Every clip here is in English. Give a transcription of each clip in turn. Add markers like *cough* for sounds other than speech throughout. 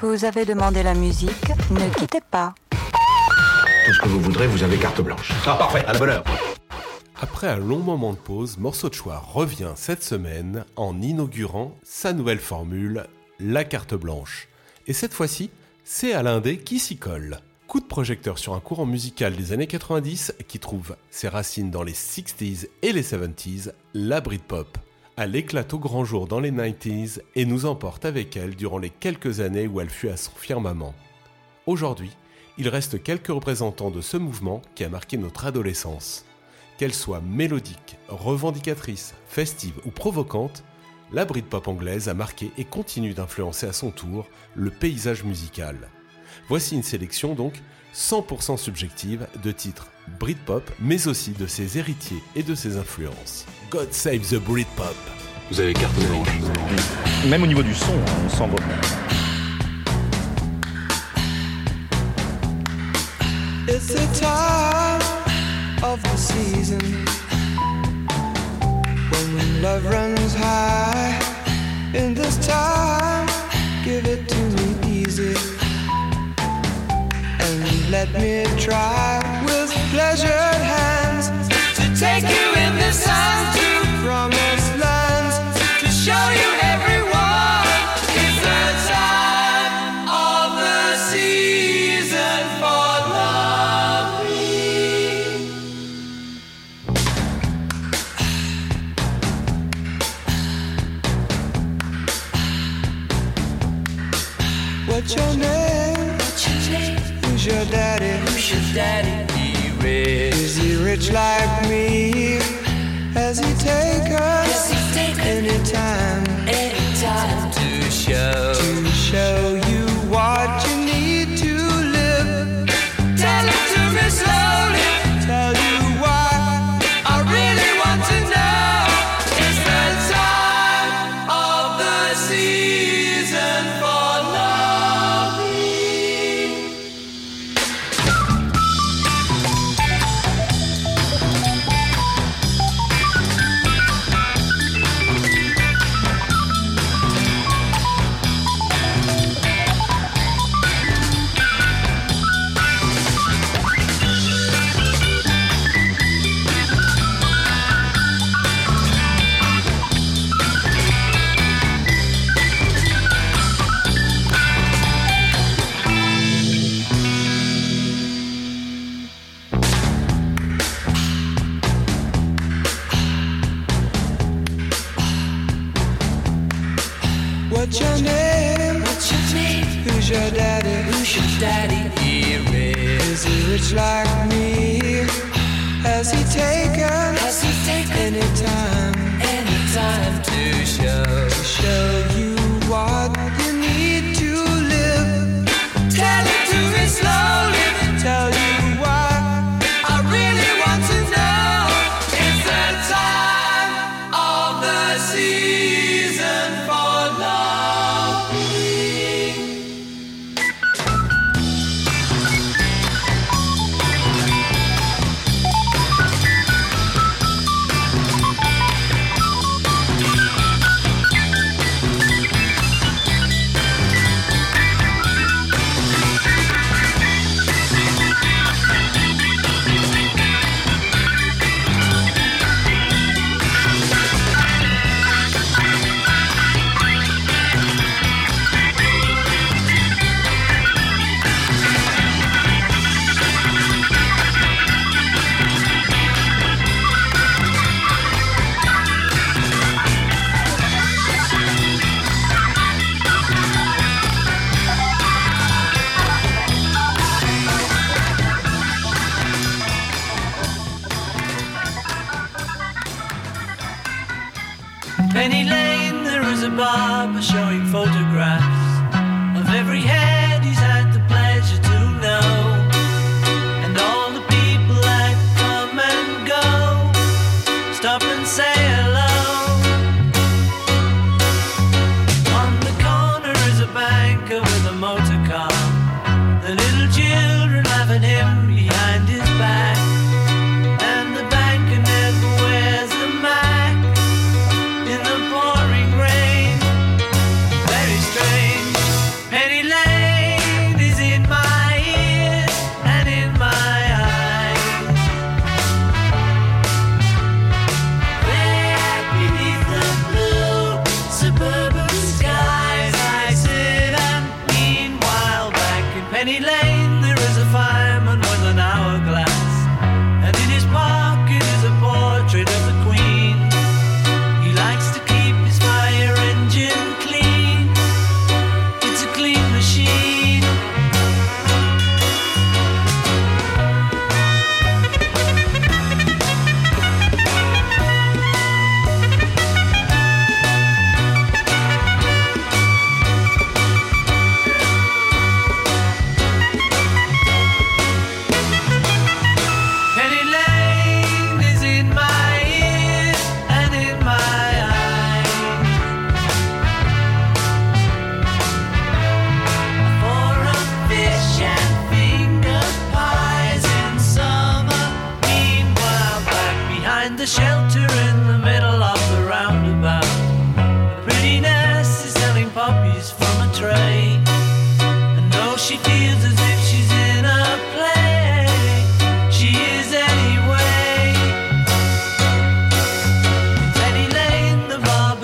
Vous avez demandé la musique, ne quittez pas. Tout ce que vous voudrez, vous avez carte blanche. Ah parfait, à la bonne heure. Après un long moment de pause, Morceau de choix revient cette semaine en inaugurant sa nouvelle formule, la carte blanche. Et cette fois-ci, c'est Alain D qui s'y colle. Coup de projecteur sur un courant musical des années 90 qui trouve ses racines dans les 60s et les 70s, la Britpop. Elle éclate au grand jour dans les 90s et nous emporte avec elle durant les quelques années où elle fut à son firmament. Aujourd'hui, il reste quelques représentants de ce mouvement qui a marqué notre adolescence. Qu'elle soit mélodique, revendicatrice, festive ou provocante, la Britpop anglaise a marqué et continue d'influencer à son tour le paysage musical. Voici une sélection donc 100% subjective de titres Britpop, mais aussi de ses héritiers et de ses influences. God Save the Britpop. Vous avez carte blanche. Même au niveau du son, on sent vraiment. It's the time of the season when love runs high. In this time, give it to me easy and let me try with pleasured daddy? He rich. Is he rich like me? Has he taken any time? to show to show barber showing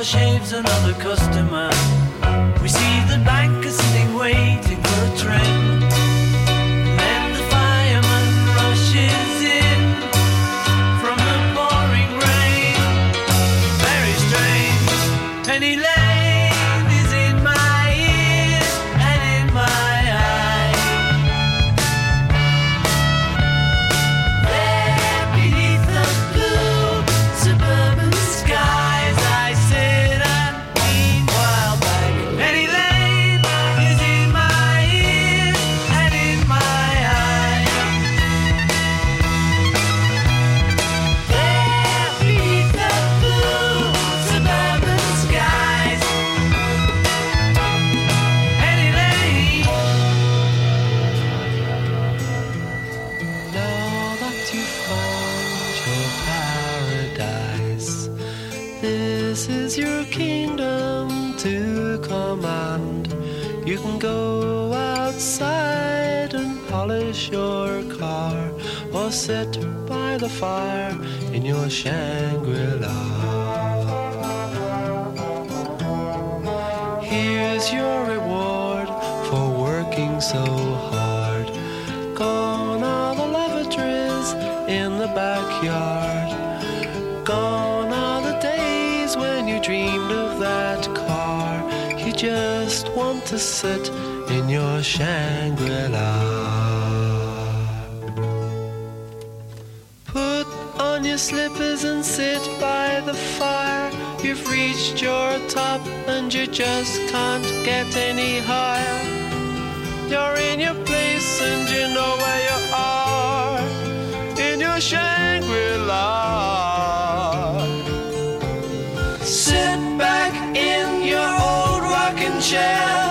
shaves another customer. Shangri-La. Put on your slippers and sit by the fire. You've reached your top and you just can't get any higher. You're in your place and you know where you are. In your Shangri-La. Sit back in your old rocking chair.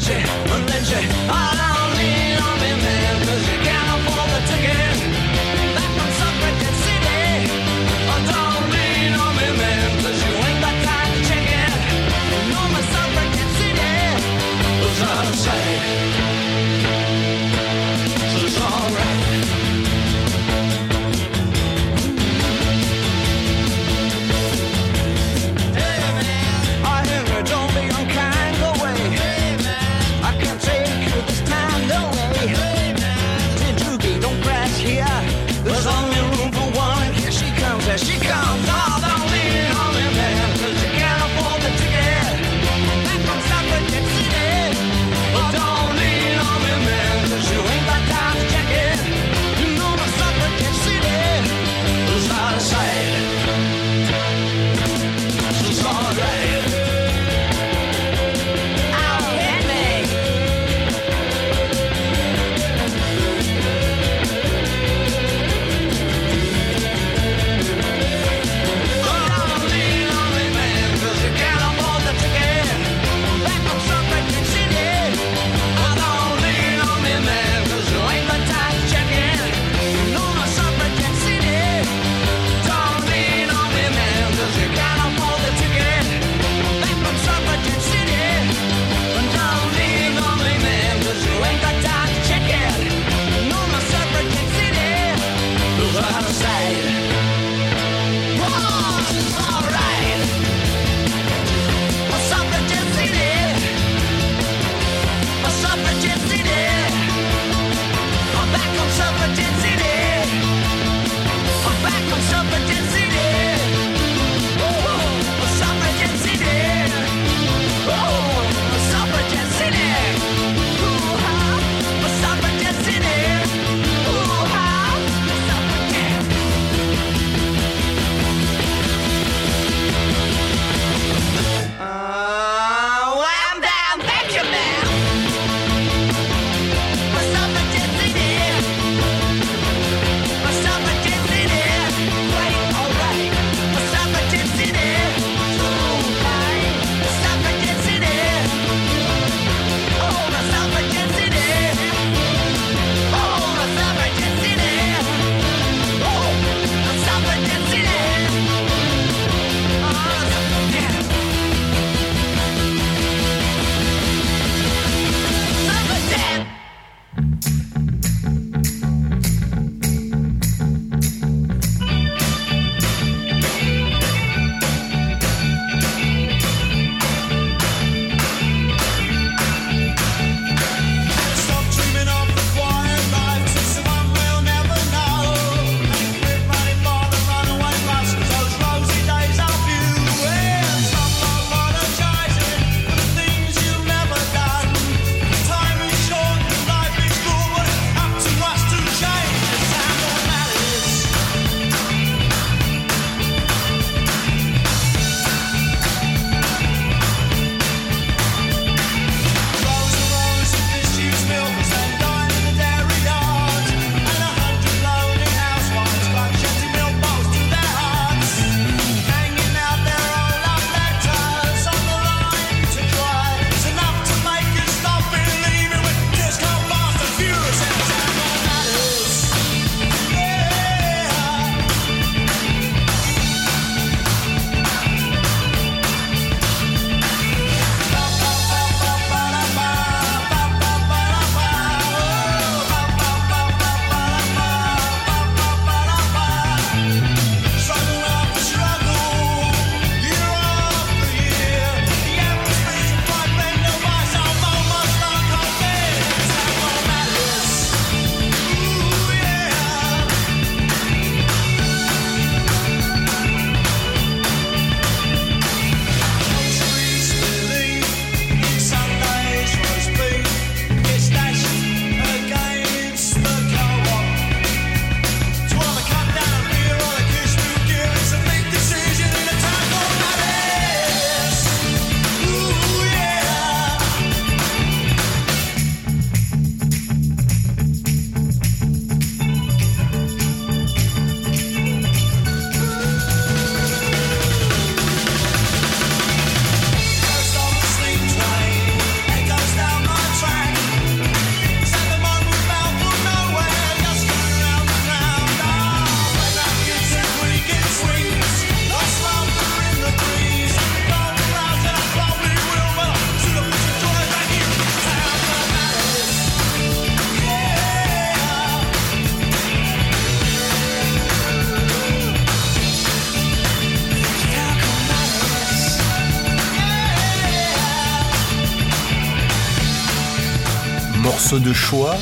But you, and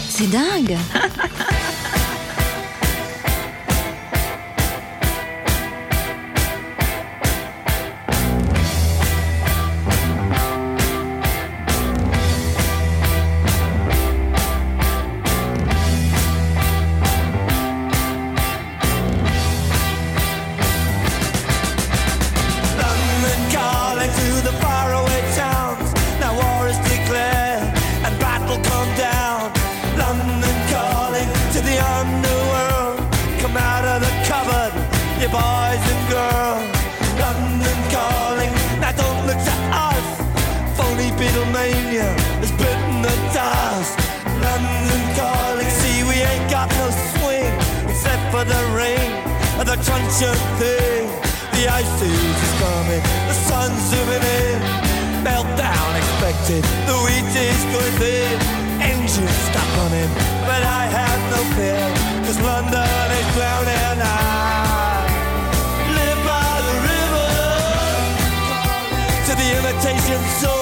C'est dingue. *laughs* Virginia has bitten the dust. London calling, see we ain't got no swing except for the rain and the crunch thing. The ice age is coming, the sun's zooming in. Meltdown expected, the wheat is going thin. Engines stop on him, but I have no fear, cause London is drowning. I live by the river to the imitation soul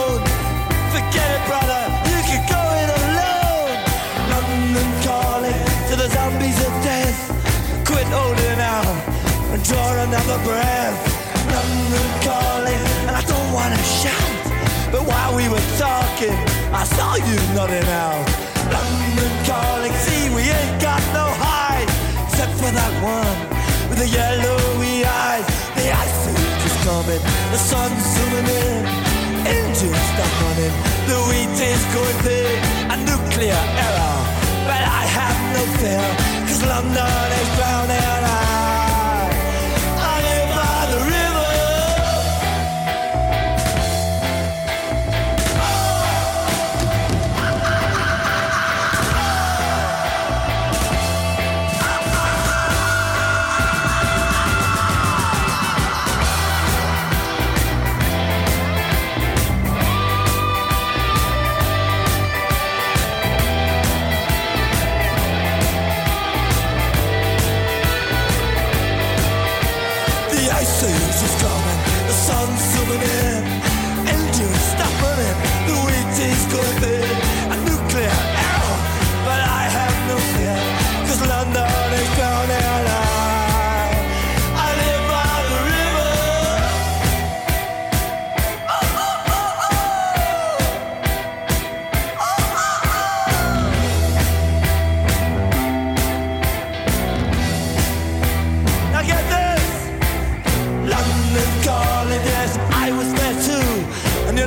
another breath. London calling, and I don't wanna shout. But while we were talking, I saw you nodding out. London calling, see we ain't got no hide, except for that one with the yellowy eyes. The ice is coming, the sun's zooming in engines stop running, the wheat is going big, a nuclear error. But I have no fear, cause London is drowning. I,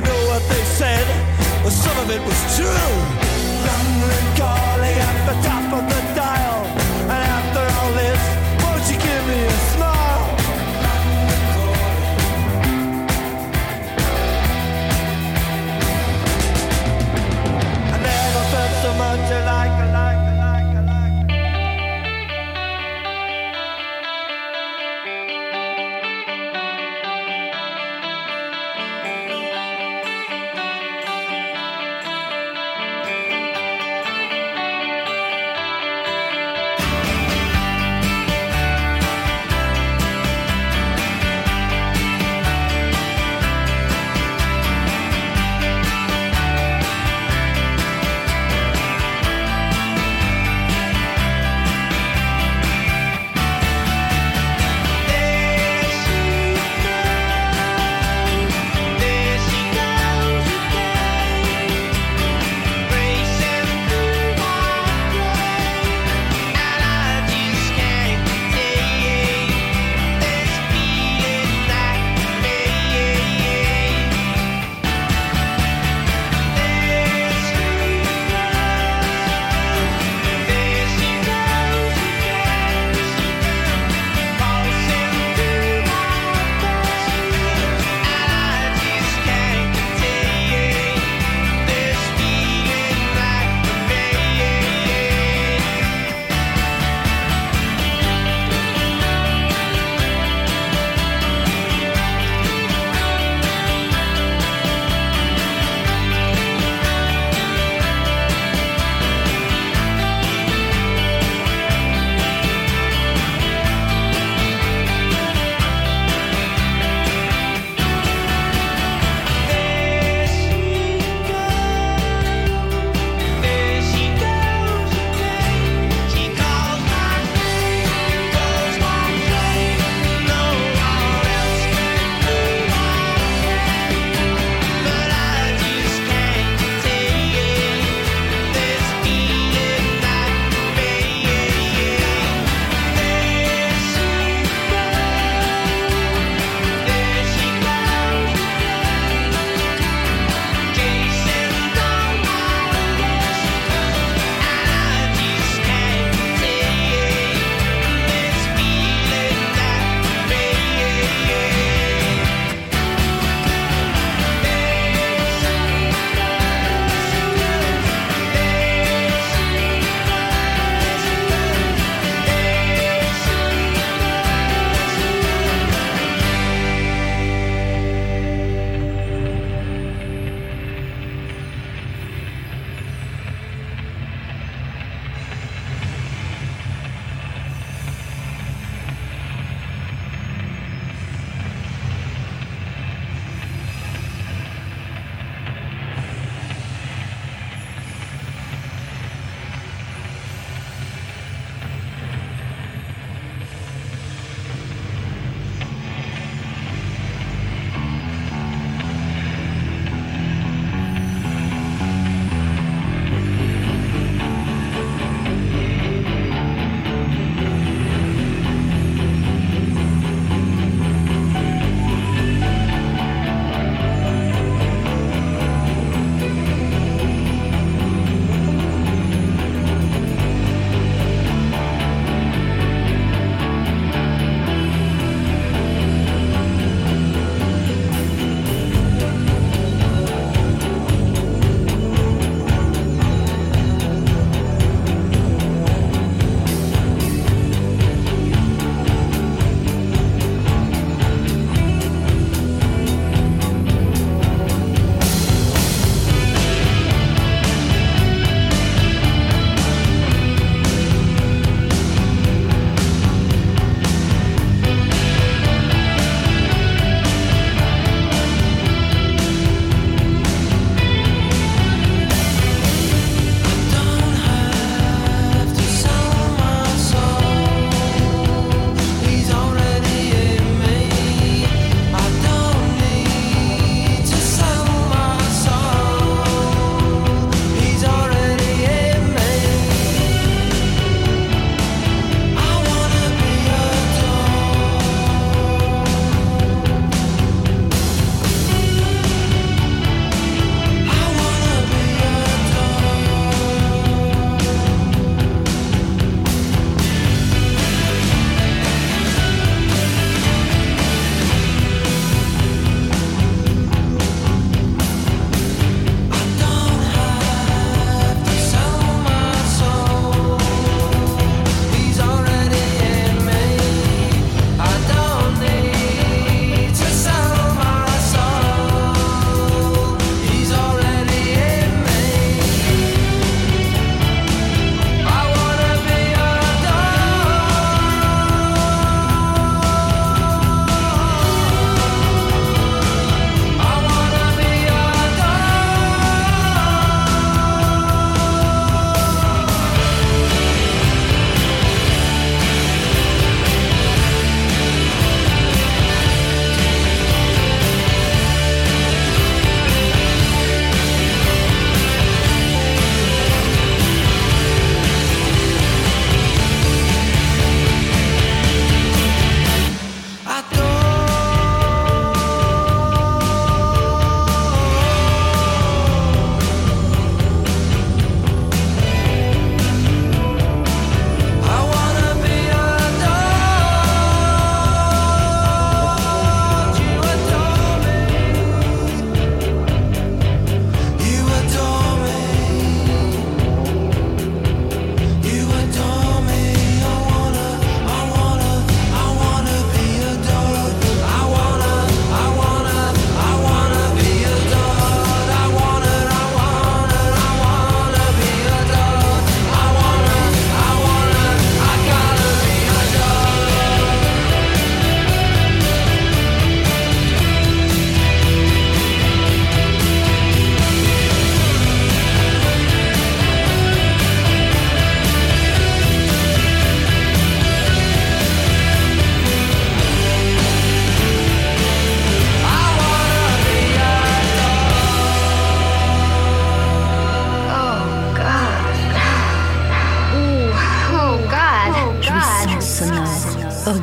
you know what they said? Well, some of it was true. London calling at the top of the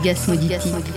Vegas Moddity.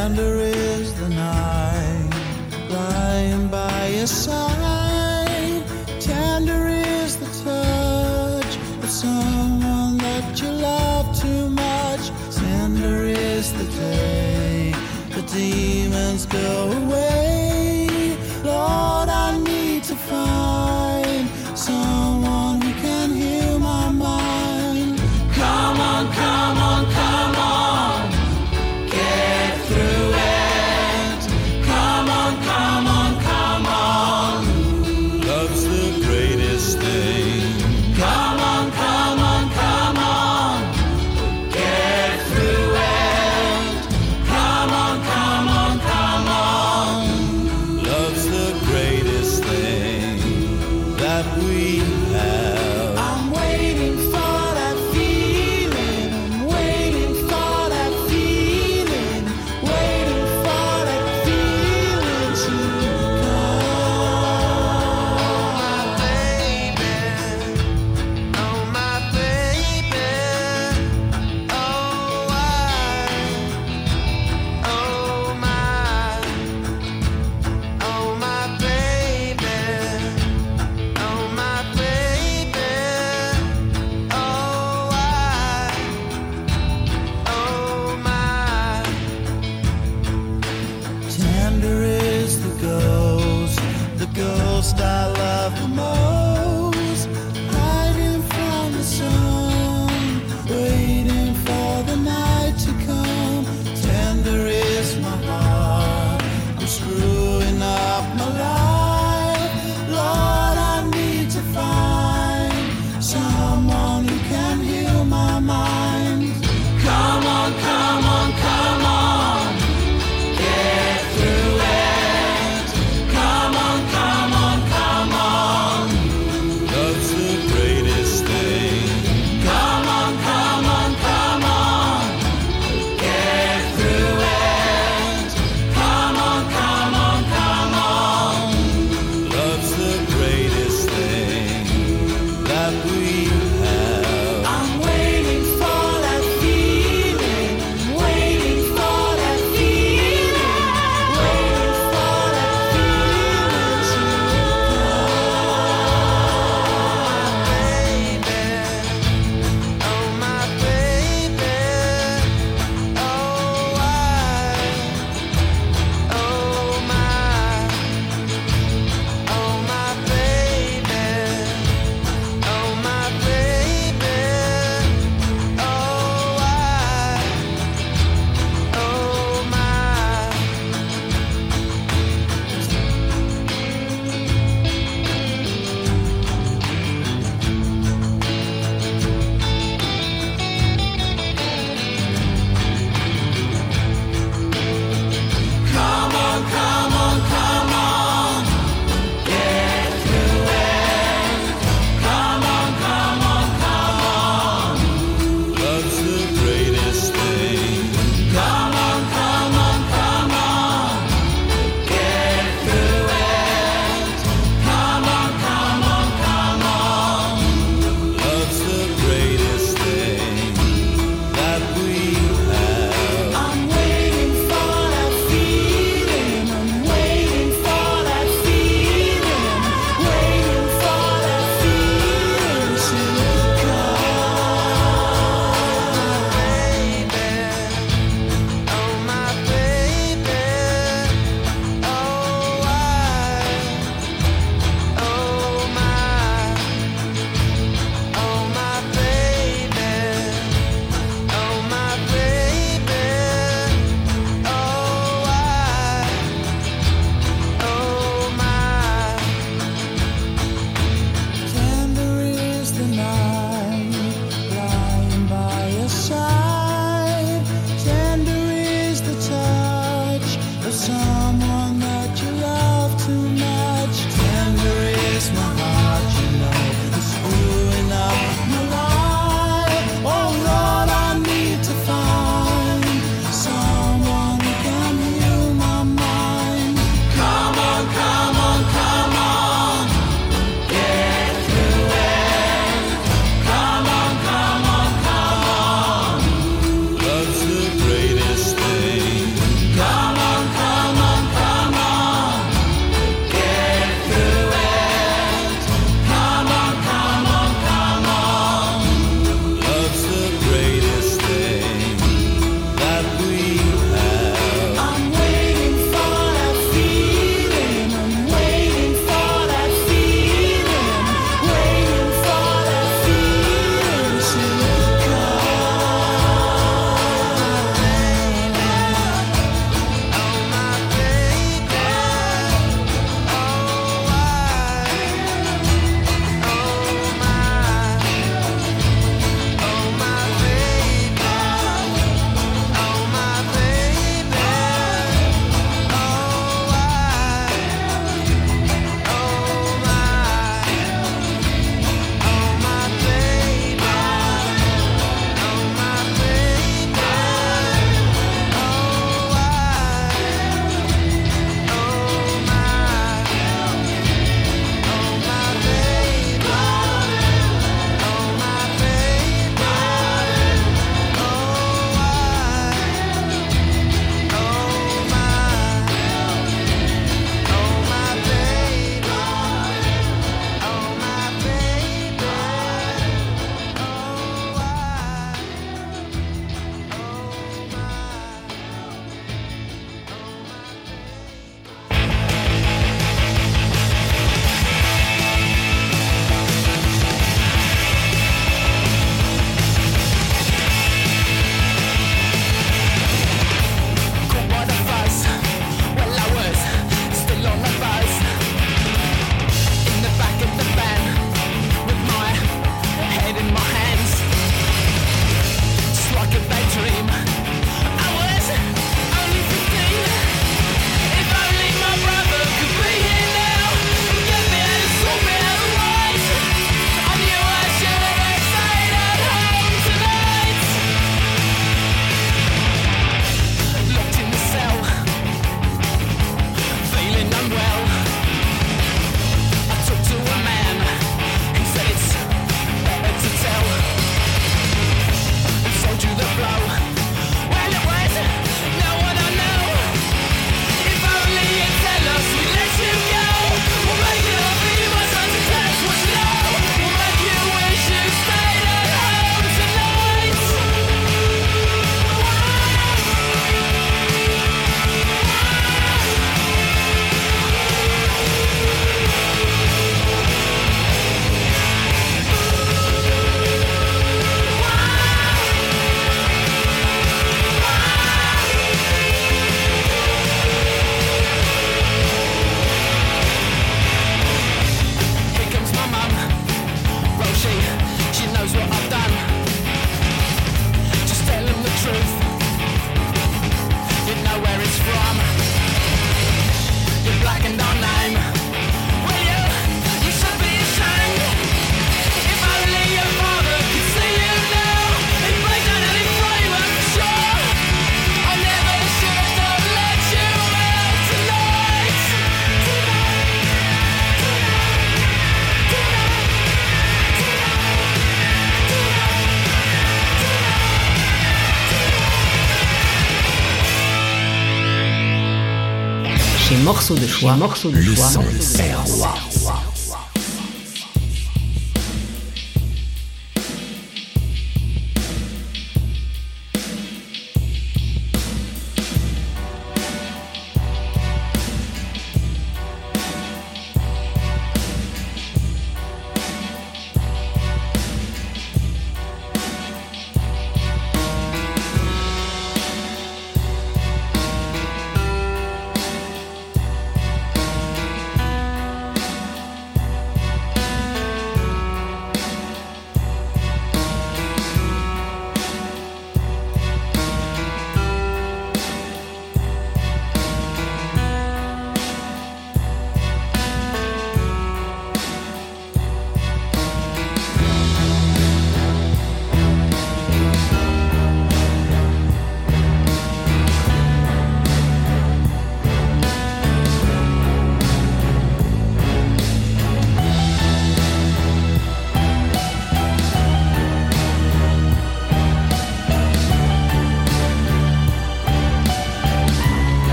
tender is the night lying by your side. Tender is the touch of someone that you love too much. Tender is the day the demons go away. morceau de choix, morceau de choix, son est.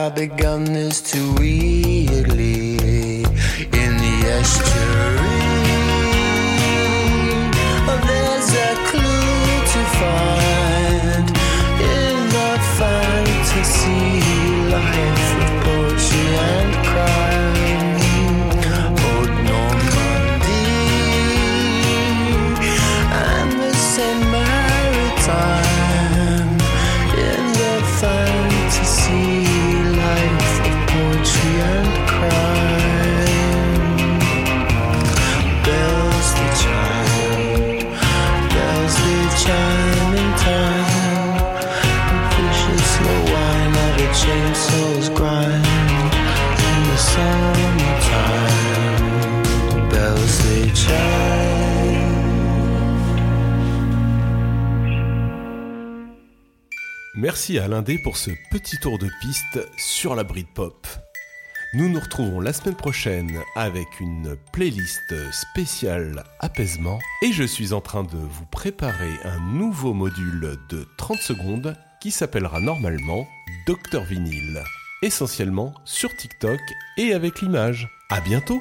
have I begun this too weirdly Merci à Alain D pour ce petit tour de piste sur la Britpop. Nous nous retrouvons la semaine prochaine avec une playlist spéciale apaisement et je suis en train de vous préparer un nouveau module de 30 secondes qui s'appellera normalement Docteur Vinyle, essentiellement sur TikTok et avec l'image. À bientôt